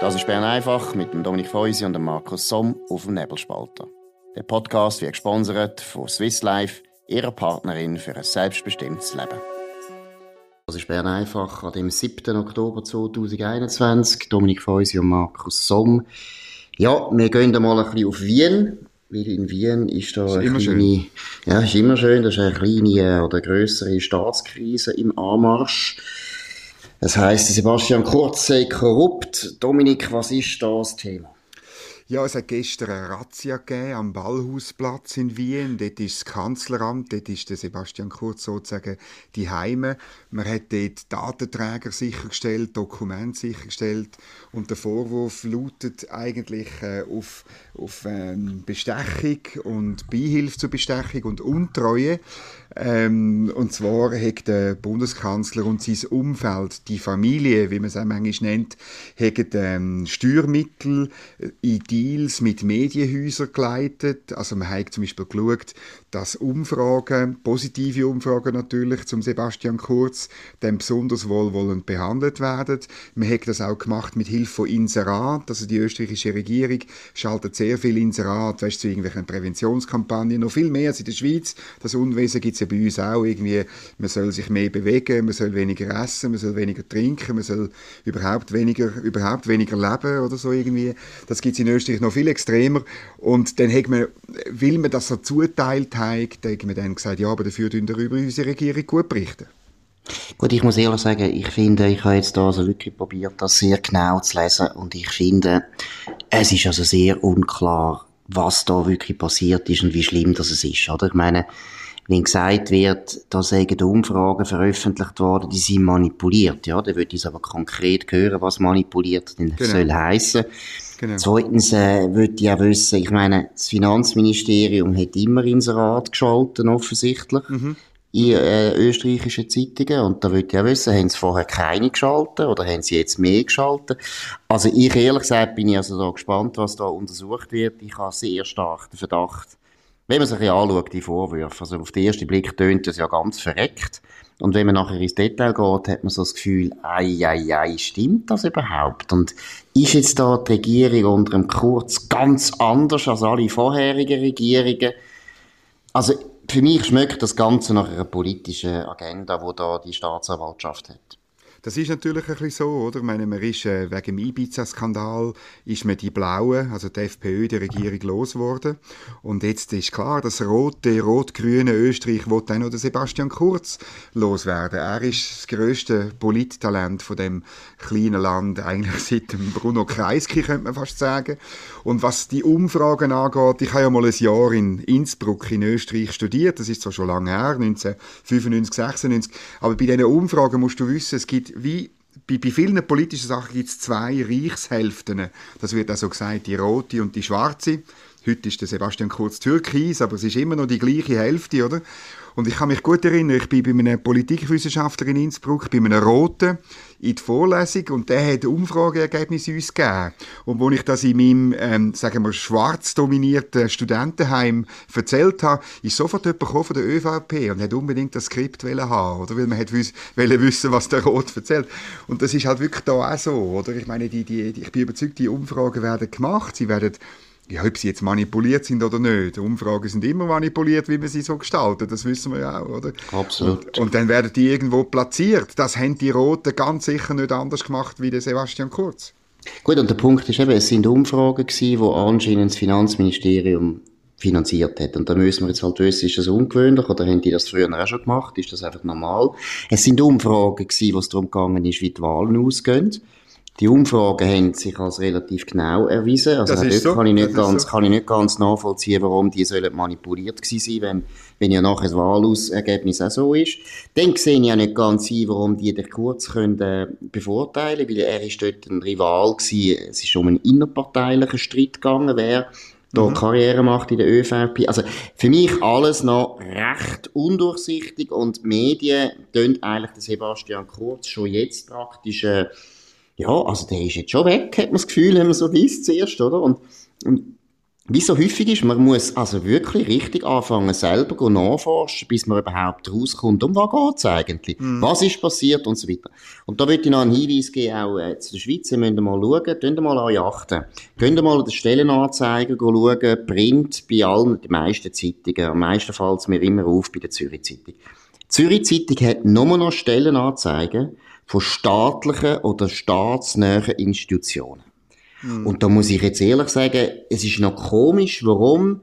Das ist Bern einfach mit dem Dominik Feusi und dem Markus Somm auf dem Nebelspalter. Der Podcast wird gesponsert von Swiss Life, ihrer Partnerin für ein selbstbestimmtes Leben. Das ist Bern einfach an dem 7. Oktober 2021. Dominik Feusi und Markus Somm. Ja, wir gehen mal ein bisschen auf Wien. Weil in Wien ist da ist eine kleine, schön. ja, ist immer schön, da ist eine kleine oder größere Staatskrise im Anmarsch. Das heisst, Sebastian Kurz sei korrupt. Dominik, was ist da das Thema? Ja, es hat gestern eine Razzia gegeben am Ballhausplatz in Wien. Dort ist das Kanzleramt, dort ist der Sebastian Kurz sozusagen die Heime. Man hat dort Datenträger sichergestellt, Dokumente sichergestellt und der Vorwurf lautet eigentlich äh, auf, auf ähm, Bestechung und Beihilfe zur Bestechung und Untreue. Ähm, und zwar hat der Bundeskanzler und sein Umfeld, die Familie, wie man es auch manchmal nennt, haben ähm, Steuermittel in Deals mit Medienhäusern geleitet. Also man hat zum Beispiel geschaut, dass Umfragen, positive Umfragen natürlich zum Sebastian Kurz, dann besonders wohlwollend behandelt werden. Man hat das auch gemacht mit Hilfe von Inserat. Also die österreichische Regierung schaltet sehr viel Inserat, weißt, zu irgendwelchen Präventionskampagnen, noch viel mehr als in der Schweiz. Das Unwesen gibt es ja bei uns auch irgendwie, man soll sich mehr bewegen, man soll weniger essen, man soll weniger trinken, man soll überhaupt weniger, überhaupt weniger leben oder so irgendwie. Das gibt es in Österreich noch viel extremer. Und dann hat man, will man das so zuteilt haben, dann hat man dann gesagt, ja, aber dafür tun darüber unsere Regierung gut berichten. Gut, ich muss ehrlich sagen, ich finde, ich habe jetzt da also wirklich probiert, das sehr genau zu lesen und ich finde, es ist also sehr unklar, was da wirklich passiert ist und wie schlimm das ist, oder? Ich meine, wenn gesagt wird, da seien Umfragen veröffentlicht worden, die sind manipuliert, ja, dann würde ich aber konkret hören, was manipuliert denn genau. soll heissen. Genau. Zweitens äh, würde ich auch wissen, ich meine, das Finanzministerium hat immer Inserat geschalten, offensichtlich. Mhm in äh, österreichischen Zeitungen. Und da würde ich auch wissen, haben sie vorher keine geschaltet oder haben sie jetzt mehr geschaltet? Also ich ehrlich gesagt bin ich also da gespannt, was da untersucht wird. Ich habe sehr stark den Verdacht, wenn man sich anschaut, die Vorwürfe, also auf den ersten Blick tönt das ja ganz verreckt. Und wenn man nachher ins Detail geht, hat man so das Gefühl, ei, ei, ei, stimmt das überhaupt? Und ist jetzt da die Regierung unter dem Kurz ganz anders als alle vorherigen Regierungen? Also, für mich schmeckt das Ganze nach einer politischen Agenda, die da die Staatsanwaltschaft hat. Das ist natürlich ein bisschen so, oder? Ich meine, man ist äh, wegen dem Ibiza-Skandal ist man die Blauen, also die FPÖ, die Regierung losgeworden. Und jetzt ist klar, das rote, rot-grüne Österreich will dann noch Sebastian Kurz loswerden. Er ist das grösste Polittalent von dem kleinen Land, eigentlich seit dem Bruno Kreisky, könnte man fast sagen. Und was die Umfragen angeht, ich habe ja mal ein Jahr in Innsbruck in Österreich studiert, das ist zwar schon lange her, 1995, 96, aber bei diesen Umfragen musst du wissen, es gibt wie bei, bei vielen politischen Sachen gibt es zwei Reichshälften. Das wird auch so gesagt, die rote und die schwarze. Heute ist der Sebastian Kurz Türkis, aber es ist immer noch die gleiche Hälfte, oder? Und ich kann mich gut erinnern, ich bin bei einem Politikwissenschaftler in Innsbruck, bei einem Roten, in die Vorlesung und der hat Umfrageergebnisse uns gegeben. Und wo ich das in meinem, ähm, sagen wir, schwarz dominierten Studentenheim erzählt habe, ist sofort jemand von der ÖVP und hat unbedingt das Skript haben, oder? Weil man hat wissen, was der Rot erzählt. Und das ist halt wirklich da auch so, oder? Ich meine, die, die, ich bin überzeugt, die Umfragen werden gemacht, sie werden ja, ob sie jetzt manipuliert sind oder nicht. Umfragen sind immer manipuliert, wie man sie so gestaltet. Das wissen wir ja auch, oder? Absolut. Und, und, dann werden die irgendwo platziert. Das haben die Roten ganz sicher nicht anders gemacht wie der Sebastian Kurz. Gut, und der Punkt ist eben, es sind Umfragen gewesen, die anscheinend das Finanzministerium finanziert hat. Und da müssen wir jetzt halt wissen, ist das ungewöhnlich oder haben die das früher auch schon gemacht? Ist das einfach normal? Es sind Umfragen gewesen, wo es darum gegangen ist, wie die Wahlen ausgehen. Die Umfragen haben sich als relativ genau erwiesen. Also das ist so. kann, ich nicht ganz, so. kann ich nicht ganz nachvollziehen, warum die sollen manipuliert gewesen sein, wenn, wenn ja nachher das Wahlergebnis auch so ist. Dann sehe ich auch nicht ganz ein, warum die den Kurz können, äh, bevorteilen, weil er ist dort ein Rival gewesen. Es ist um einen innerparteilichen Streit gegangen, wer da mhm. Karriere macht in der ÖVP. Also für mich alles noch recht undurchsichtig und die Medien tun eigentlich den Sebastian Kurz schon jetzt praktisch äh, ja, also der ist jetzt schon weg, hat man das Gefühl, wenn man so liest zuerst, oder? Und, und wie so häufig ist, man muss also wirklich richtig anfangen, selber nachforschen, bis man überhaupt rauskommt, um was geht es eigentlich? Mm. Was ist passiert und so weiter. Und da würde ich noch einen Hinweis geben, auch äh, zu der Schweiz, ihr müsst mal schauen, könnt mal an achten. Könnt mal den Stellenanzeiger schauen, Print bei allen, den meisten Zeitungen. Am meisten fällt es mir immer auf bei der Zürich Zeitung. Die Zürich Zeitung hat nur noch Stellenanzeigen von staatlichen oder staatsnähen Institutionen. Mhm. Und da muss ich jetzt ehrlich sagen, es ist noch komisch, warum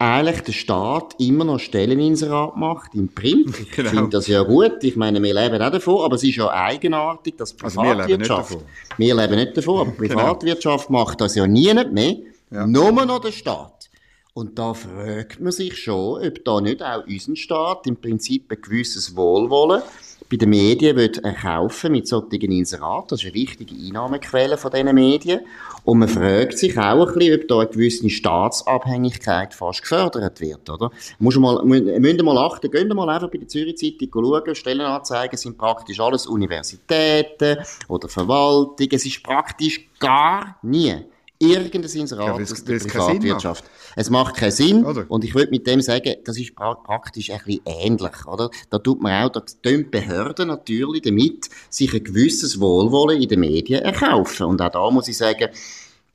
eigentlich der Staat immer noch Stelleninserat macht im Print. Ich genau. finde das ja gut. Ich meine, wir leben auch davon, aber es ist ja eigenartig, dass Privatwirtschaft... Also wir, leben nicht davon. wir leben nicht davon, aber. Privatwirtschaft genau. macht das ja nie mehr. Ja. Nur noch der Staat. Und da fragt man sich schon, ob da nicht auch unser Staat im Prinzip ein gewisses Wohlwollen bei den Medien will kaufen mit solchen Inseraten. Das ist eine wichtige Einnahmequelle von diesen Medien. Und man fragt sich auch ein bisschen, ob da eine gewisse Staatsabhängigkeit fast gefördert wird, oder? Muss mal, müssen mal achten, gehen mal einfach bei der Zürich Zeitung schauen, Stellenanzeigen sind praktisch alles Universitäten oder Verwaltung. Es ist praktisch gar nie irgendein Inserat ja, aus der Privatwirtschaft. Es macht keinen Sinn. Oder? Und ich würde mit dem sagen, das ist praktisch ein bisschen ähnlich, oder? Da tut man auch, da tun Behörden natürlich damit sich ein gewisses Wohlwollen in den Medien erkaufen. Und auch da muss ich sagen,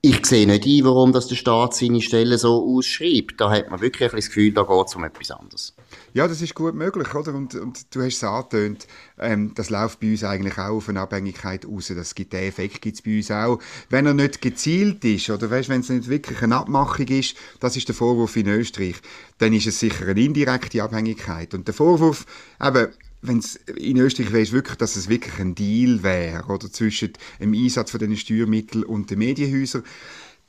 ich sehe nicht ein, warum das der Staat seine Stellen so ausschreibt. Da hat man wirklich das Gefühl, da geht es um etwas anderes. Ja, das ist gut möglich, oder? Und, und du hast es angetönt, ähm, das läuft bei uns eigentlich auch auf eine Abhängigkeit raus. Das gibt, den Effekt gibt es bei uns auch. Wenn er nicht gezielt ist, oder weißt, wenn es nicht wirklich eine Abmachung ist, das ist der Vorwurf in Österreich, dann ist es sicher eine indirekte Abhängigkeit. Und der Vorwurf, eben, wenn es in Österreich wäre, wirklich, dass es wirklich ein Deal wäre, oder? Zwischen dem Einsatz von diesen Steuermitteln und den Medienhäusern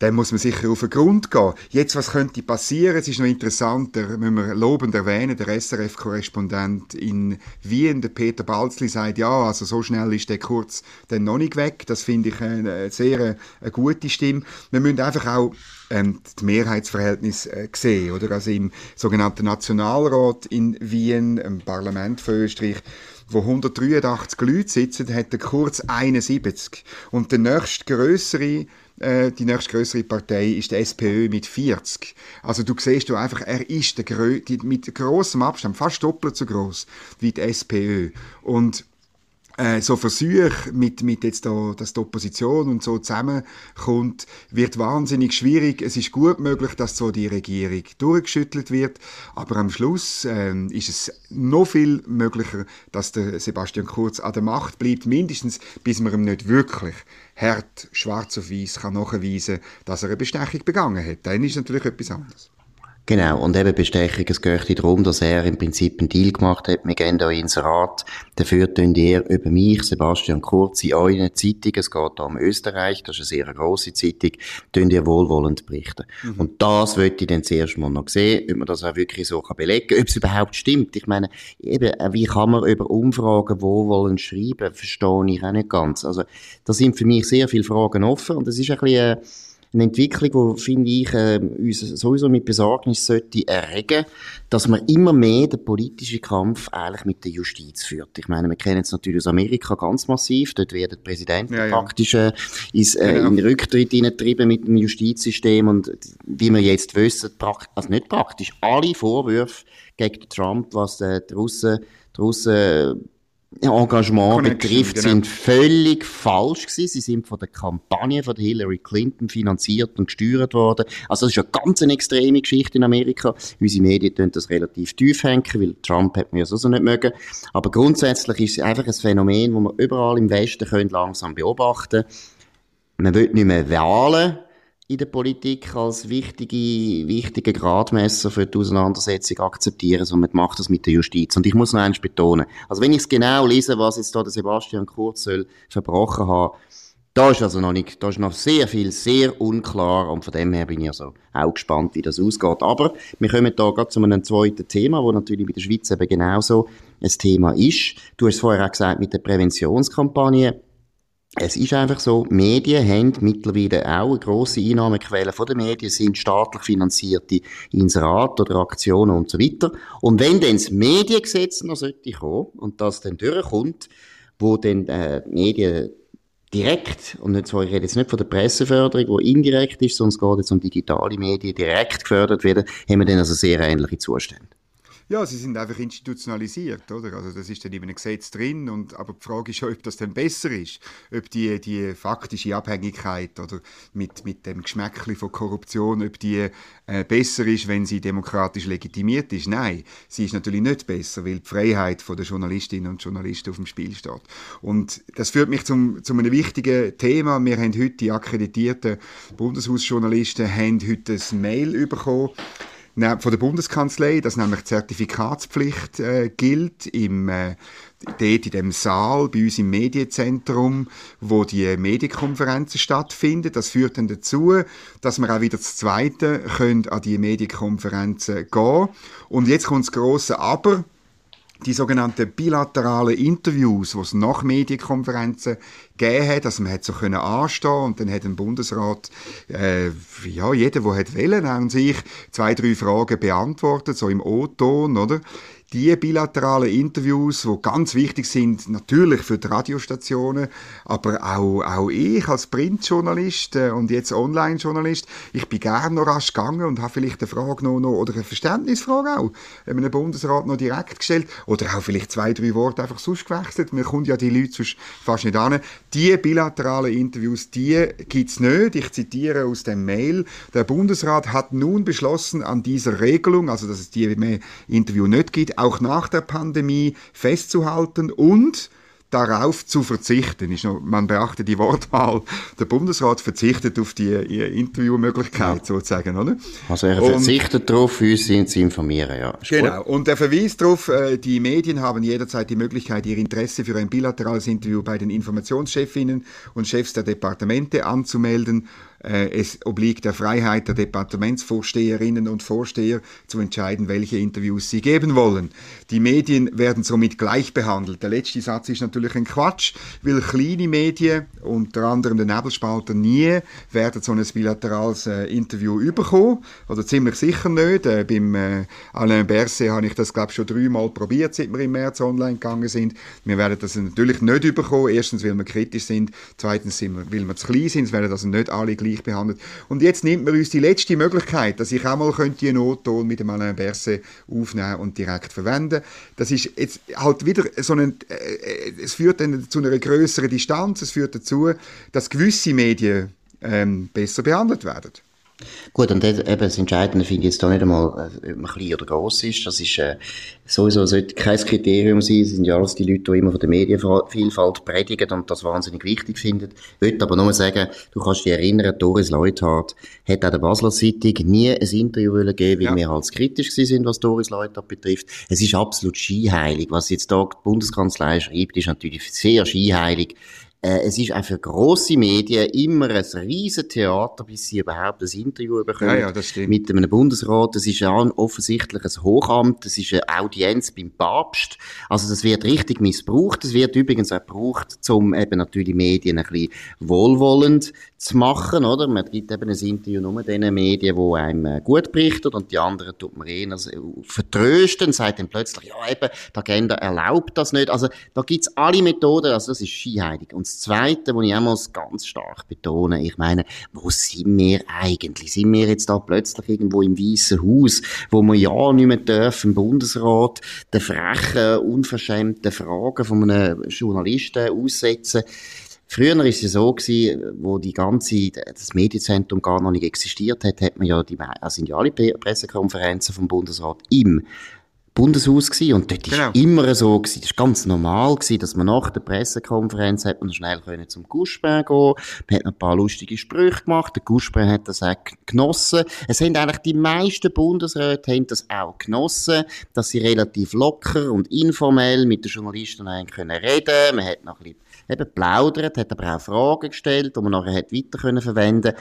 dann muss man sicher auf den Grund gehen. Jetzt, was könnte passieren? Es ist noch interessanter, müssen wir lobend erwähnen, der SRF-Korrespondent in Wien, der Peter Balzli, sagt, ja, also so schnell ist der kurz dann noch nicht weg. Das finde ich eine sehr eine gute Stimme. Wir müssen einfach auch ähm, die Mehrheitsverhältnisse äh, sehen, oder? Also im sogenannten Nationalrat in Wien, im Parlament von Österreich, wo 183 Leute sitzen, hat der Kurz 71. Und der nächstgrößere äh, die nächstgrößere Partei ist der SPÖ mit 40. Also du siehst du einfach, er ist der Grö die, mit großem Abstand, fast doppelt so groß wie die SPÖ. Und äh, so Versuche mit, mit jetzt da, dass die Opposition und so zusammenkommt, wird wahnsinnig schwierig. Es ist gut möglich, dass so die Regierung durchgeschüttelt wird, aber am Schluss äh, ist es noch viel möglicher, dass der Sebastian Kurz an der Macht bleibt, mindestens bis man ihm nicht wirklich hart schwarz auf weiß nachweisen kann, dass er eine Bestechung begangen hat. Dann ist natürlich etwas anderes. Genau, und eben Bestechung, es geht darum, dass er im Prinzip einen Deal gemacht hat, wir gehen da ins Rat, dafür tun ihr über mich, Sebastian Kurz, in euren Zeitungen, es geht da um Österreich, das ist eine sehr grosse Zeitung, tun ihr wohlwollend berichten. Mhm. Und das wollte ich dann zuerst mal noch sehen, ob man das auch wirklich so kann belegen kann, ob es überhaupt stimmt. Ich meine, eben, wie kann man über Umfragen wohlwollend schreiben, verstehe ich auch nicht ganz. Also, da sind für mich sehr viele Fragen offen und es ist ein bisschen, äh, eine Entwicklung, die, finde ich, äh, uns sowieso mit Besorgnis sollte erregen, dass man immer mehr den politischen Kampf eigentlich mit der Justiz führt. Ich meine, wir kennen es natürlich aus Amerika ganz massiv. Dort werden die Präsidenten ja, ja. praktisch äh, ins, äh, genau. in den Rücktritt hineingetrieben mit dem Justizsystem und wie wir jetzt wissen, also nicht praktisch, alle Vorwürfe gegen Trump, was äh, die Russen, die Russen Engagement Connection, betrifft, genau. sind völlig falsch gewesen. Sie sind von der Kampagne von Hillary Clinton finanziert und gesteuert worden. Also das ist eine ganz eine extreme Geschichte in Amerika. Unsere Medien tun das relativ tief hängen, weil Trump hat mir ja so nicht mögen. Aber grundsätzlich ist es einfach ein Phänomen, das man überall im Westen können langsam beobachten Man will nicht mehr wählen in der Politik als wichtige, wichtige Gradmesser für die Auseinandersetzung akzeptieren, sondern man macht das mit der Justiz. Und ich muss noch eins betonen. Also wenn ich es genau lese, was jetzt da der Sebastian Kurz soll verbrochen haben, da ist also noch nicht, da ist noch sehr viel, sehr unklar und von dem her bin ich also auch gespannt, wie das ausgeht. Aber wir kommen da gerade zu einem zweiten Thema, wo natürlich bei der Schweiz eben genauso ein Thema ist. Du hast vorher auch gesagt, mit der Präventionskampagne es ist einfach so, Medien haben mittlerweile auch eine grosse Einnahmequelle von den Medien, sind staatlich finanzierte Inserate oder Aktionen und so weiter. Und wenn dann das Mediengesetz noch sollte kommen und das dann durchkommt, wo dann äh, Medien direkt, und nicht so, ich rede jetzt nicht von der Presseförderung, die indirekt ist, sondern es geht jetzt um digitale Medien, direkt gefördert werden, haben wir dann also sehr ähnliche Zustände. Ja, sie sind einfach institutionalisiert, oder? Also das ist dann in einem Gesetz drin, und, aber die Frage ist, ob das dann besser ist, ob die, die faktische Abhängigkeit oder mit, mit dem Geschmäckchen von Korruption, ob die äh, besser ist, wenn sie demokratisch legitimiert ist. Nein, sie ist natürlich nicht besser, weil die Freiheit der Journalistinnen und Journalisten auf dem Spiel steht. Und das führt mich zum, zu einem wichtigen Thema. Wir haben heute die akkreditierten Bundeshausjournalisten haben heute ein Mail bekommen von der Bundeskanzlei, dass nämlich Zertifikatspflicht äh, gilt im äh, dort in dem Saal bei uns im Medienzentrum, wo die Medienkonferenzen stattfinden. Das führt dann dazu, dass wir auch wieder das Zweite können an die Medienkonferenzen gehen. Und jetzt kommt das große Aber die sogenannten bilateralen Interviews, die es nach Medienkonferenzen gegeben hat, also man hat so können anstehen und dann hat ein Bundesrat, äh, ja, jeder, der hat wollen, an sich zwei, drei Fragen beantwortet, so im O-Ton, oder? Die bilateralen Interviews, die ganz wichtig sind, natürlich für die Radiostationen, aber auch, auch ich als Printjournalist äh, und jetzt Online-Journalist, ich bin gerne noch rasch gegangen und habe vielleicht eine Frage noch, noch oder eine Verständnisfrage auch einem Bundesrat noch direkt gestellt oder auch vielleicht zwei, drei Worte einfach sonst gewechselt. Mir kommt ja die Leute sonst fast nicht an. Die bilateralen Interviews, die gibt es nicht. Ich zitiere aus dem Mail. Der Bundesrat hat nun beschlossen, an dieser Regelung, also dass es die Interview nicht gibt, auch nach der Pandemie festzuhalten und darauf zu verzichten. Ist noch, man beachtet die Wortwahl. Der Bundesrat verzichtet auf die Interviewmöglichkeit ja. sozusagen, oder? Also er verzichtet darauf, uns zu informieren, ja. Ist genau. Gut. Und er verwies darauf, äh, die Medien haben jederzeit die Möglichkeit, ihr Interesse für ein bilaterales Interview bei den Informationschefinnen und Chefs der Departemente anzumelden es obliegt der Freiheit der Departementsvorsteherinnen und Vorsteher zu entscheiden, welche Interviews sie geben wollen. Die Medien werden somit gleich behandelt. Der letzte Satz ist natürlich ein Quatsch, weil kleine Medien, unter anderem der Nebelspalter, nie werden so ein bilaterales äh, Interview überkommen. Oder ziemlich sicher nicht. Äh, beim äh, Alain Berset habe ich das, glaube ich, schon dreimal probiert, seit wir im März online gegangen sind. Wir werden das natürlich nicht überkommen. Erstens, weil wir kritisch sind. Zweitens, weil wir zu klein sind. Es werden also nicht alle gleich gleich behandelt. Und jetzt nimmt man uns die letzte Möglichkeit, dass ich auch mal könnte einen Notton mit dem Alain Berset aufnehmen und direkt verwenden. Das ist jetzt halt wieder so ein, äh, es führt dann zu einer größeren Distanz, es führt dazu, dass gewisse Medien ähm, besser behandelt werden. Gut, und das, eben das Entscheidende finde ich jetzt da nicht einmal, äh, ob man klein oder gross ist. Das ist äh, sowieso sollte kein Kriterium sein. Das sind ja alles die Leute, die immer von der Medienvielfalt predigen und das wahnsinnig wichtig finden. Ich würde aber nur sagen, du kannst dich erinnern, Doris Leuthard hat auch der Basler Zeitung nie ein Interview geben, weil ja. wir als kritisch sind, was Doris Leuthard betrifft. Es ist absolut skiheilig. Was jetzt da die Bundeskanzlei schreibt, ist natürlich sehr skiheilig. Äh, es ist auch für grosse Medien immer ein riesen Theater, bis sie überhaupt ein Interview bekommen. Ja, ja, mit einem Bundesrat. Das ist ja offensichtlich ein Hochamt. Das ist eine Audienz beim Papst. Also das wird richtig missbraucht. Das wird übrigens auch gebraucht, um eben natürlich Medien ein bisschen wohlwollend zu machen, oder? Man gibt eben ein Interview nur den Medien, die einem äh, gut berichten und die anderen tut man eher also vertrösten und sagt dann plötzlich, ja eben, die Agenda erlaubt das nicht. Also da gibt's alle Methoden, also das ist skiheilig. Und das Zweite, was ich auch mal ganz stark betone, ich meine, wo sind wir eigentlich? Sind wir jetzt da plötzlich irgendwo im Weißen Haus, wo wir ja nicht mehr dürfen, im Bundesrat, den frechen, unverschämten Fragen von einem Journalisten aussetzen? Früher war es ja so gewesen, wo die ganze, das Medienzentrum gar noch nicht existiert hat, hat man ja die, also sind ja alle Pressekonferenzen vom Bundesrat im Bundeshaus gewesen. Und dort genau. ist immer so gewesen. Das ist ganz normal gewesen, dass man nach der Pressekonferenz hat man schnell können zum Guspin gehen. Man hat ein paar lustige Sprüche gemacht. Der Guspin hat das auch genossen. Es haben eigentlich die meisten Bundesräte haben das auch genossen, dass sie relativ locker und informell mit den Journalisten reden können Man hat noch ein bisschen eben plaudert, hat aber auch Fragen gestellt, die man nachher hat weiter können verwenden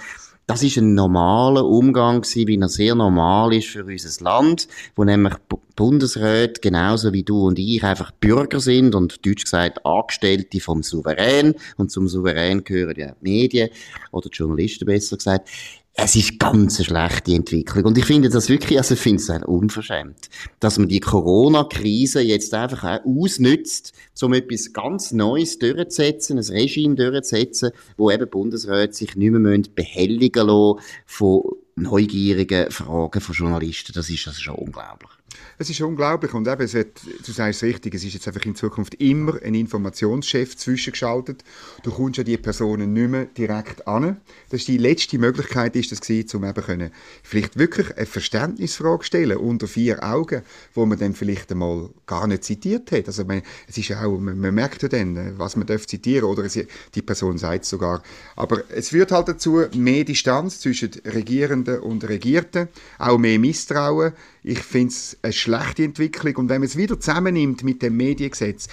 das ist ein normaler Umgang gewesen, wie er sehr normal ist für unser Land, wo nämlich Bundesräte genauso wie du und ich einfach Bürger sind und deutsch gesagt Angestellte vom Souverän und zum Souverän gehören ja die Medien oder die Journalisten besser gesagt. Es ist ganz eine schlechte Entwicklung. Und ich finde das wirklich, also ich finde es unverschämt, dass man die Corona-Krise jetzt einfach auch ausnützt, um etwas ganz Neues durchzusetzen, ein Regime durchzusetzen, wo eben Bundesräte sich nicht mehr behelligen lassen von neugierigen Fragen von Journalisten. Das ist also schon unglaublich. Es ist unglaublich und eben, es wird, du sagst richtig, es ist jetzt einfach in Zukunft immer ein Informationschef zwischengeschaltet. Du kommst ja die Personen nicht mehr direkt an. Das ist die letzte Möglichkeit, ist das gewesen, um eben können, vielleicht wirklich eine Verständnisfrage stellen unter vier Augen, wo man dann vielleicht einmal gar nicht zitiert hat. Also man, es ist auch, man, man merkt ja dann, was man darf zitieren oder es, die Person sagt es sogar. Aber es führt halt dazu mehr Distanz zwischen Regierenden und Regierten, auch mehr Misstrauen. Ich finde es eine schlechte Entwicklung. Und wenn man es wieder zusammennimmt mit dem Mediengesetz,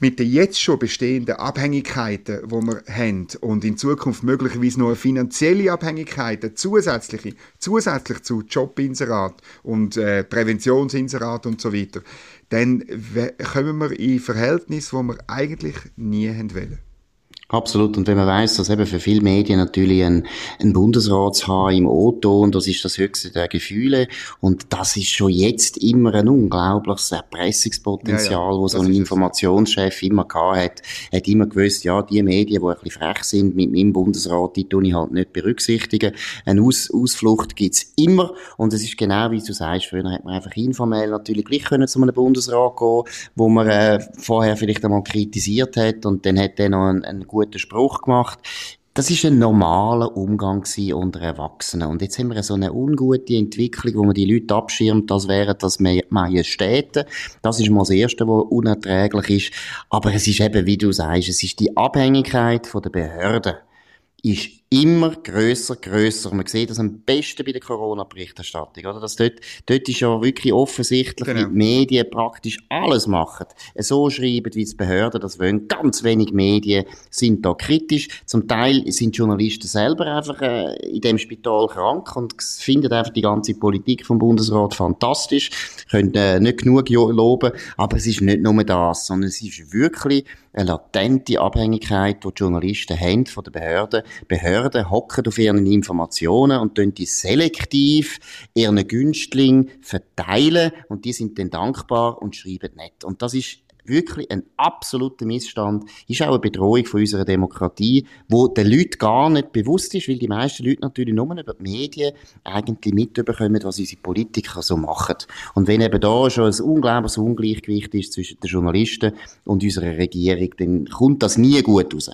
mit den jetzt schon bestehenden Abhängigkeiten, die wir haben und in Zukunft möglicherweise noch finanzielle Abhängigkeiten, zusätzliche, zusätzlich zu Jobinserat und äh, Präventionsinserat und so weiter, dann kommen wir in Verhältnisse, die wir eigentlich nie haben wollen. Absolut. Und wenn man weiß, dass eben für viele Medien natürlich ein, ein Bundesratshaar im O-Ton, das ist das höchste der Gefühle. Und das ist schon jetzt immer ein unglaubliches Erpressungspotenzial, ja, ja, wo so ein Informationschef immer gehabt hat. Hat immer gewusst, ja, die Medien, die ein bisschen frech sind mit meinem Bundesrat, die tue ich halt nicht berücksichtigen. Eine Aus Ausflucht gibt's immer. Und es ist genau, wie du sagst, früher hat man einfach informell natürlich gleich können zu einem Bundesrat gehen, wo man äh, vorher vielleicht einmal kritisiert hat und dann hat er noch einen, einen guten Spruch gemacht. Das ist ein normaler Umgang unter Erwachsenen. Und jetzt haben wir so eine ungute Entwicklung, wo man die Leute abschirmt, das wären das Majestäten. Das ist mal das Erste, was unerträglich ist. Aber es ist eben, wie du sagst, es ist die Abhängigkeit von der Behörden ist immer grösser, grösser. Man sieht das am besten bei der Corona-Berichterstattung, oder? Dass dort, dort ist ja wirklich offensichtlich, genau. wie die Medien praktisch alles machen. So schreiben wie die Behörden, das wollen ganz wenig Medien, sind da kritisch. Zum Teil sind Journalisten selber einfach äh, in dem Spital krank und finden einfach die ganze Politik vom Bundesrat fantastisch, können äh, nicht genug loben, aber es ist nicht nur das, sondern es ist wirklich eine latente Abhängigkeit, die, die Journalisten haben von den Behörden. Behörden Behörden hocken auf ihren Informationen und tun die selektiv ihren Günstling verteilen und die sind dann dankbar und schreiben nicht. Und das ist wirklich ein absoluter Missstand, ist auch eine Bedrohung von unserer Demokratie, wo den Leuten gar nicht bewusst ist, weil die meisten Leute natürlich nur über die Medien eigentlich mitbekommen, was unsere Politiker so machen. Und wenn eben da schon ein unglaubliches Ungleichgewicht ist zwischen den Journalisten und unserer Regierung, dann kommt das nie gut raus.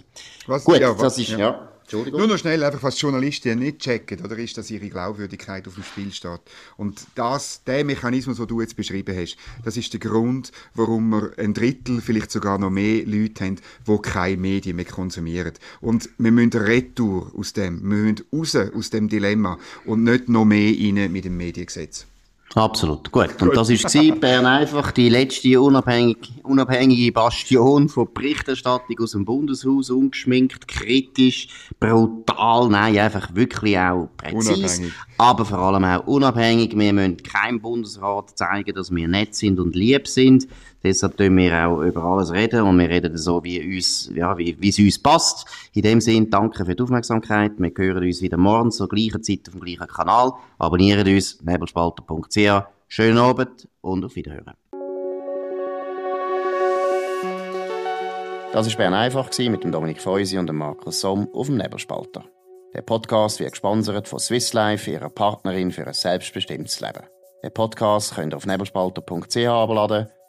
Was, gut, ja, was, das ist, ja. ja. Nur noch schnell, einfach was Journalisten nicht checken, oder ist, dass ihre Glaubwürdigkeit auf dem Spiel steht. Und das, der Mechanismus, den du jetzt beschrieben hast, das ist der Grund, warum wir ein Drittel, vielleicht sogar noch mehr Leute haben, die keine Medien mehr konsumieren. Und wir müssen retour aus dem, wir müssen raus aus dem Dilemma und nicht noch mehr rein mit dem Mediengesetz. Absolut, gut. Und das war Bern einfach die letzte unabhängige, unabhängige Bastion von Berichterstattung aus dem Bundeshaus, ungeschminkt, kritisch, brutal, nein, einfach wirklich auch präzise, aber vor allem auch unabhängig. Wir müssen keinem Bundesrat zeigen, dass wir nett sind und lieb sind. Deshalb tun wir auch über alles reden und wir reden so, wie, uns, ja, wie, es uns passt. In dem Sinne, danke für die Aufmerksamkeit. Wir hören uns wieder morgen zur gleichen Zeit auf dem gleichen Kanal. Abonnieren uns, nebelspalter.ch. Schönen Abend und auf Wiederhören. Das war Bern einfach mit dem Dominik Feusi und dem Markus Somm auf dem Nebelspalter. Der Podcast wird gesponsert von Swiss Life, ihrer Partnerin für ein selbstbestimmtes Leben. Den Podcast könnt ihr auf nebelspalter.ch abladen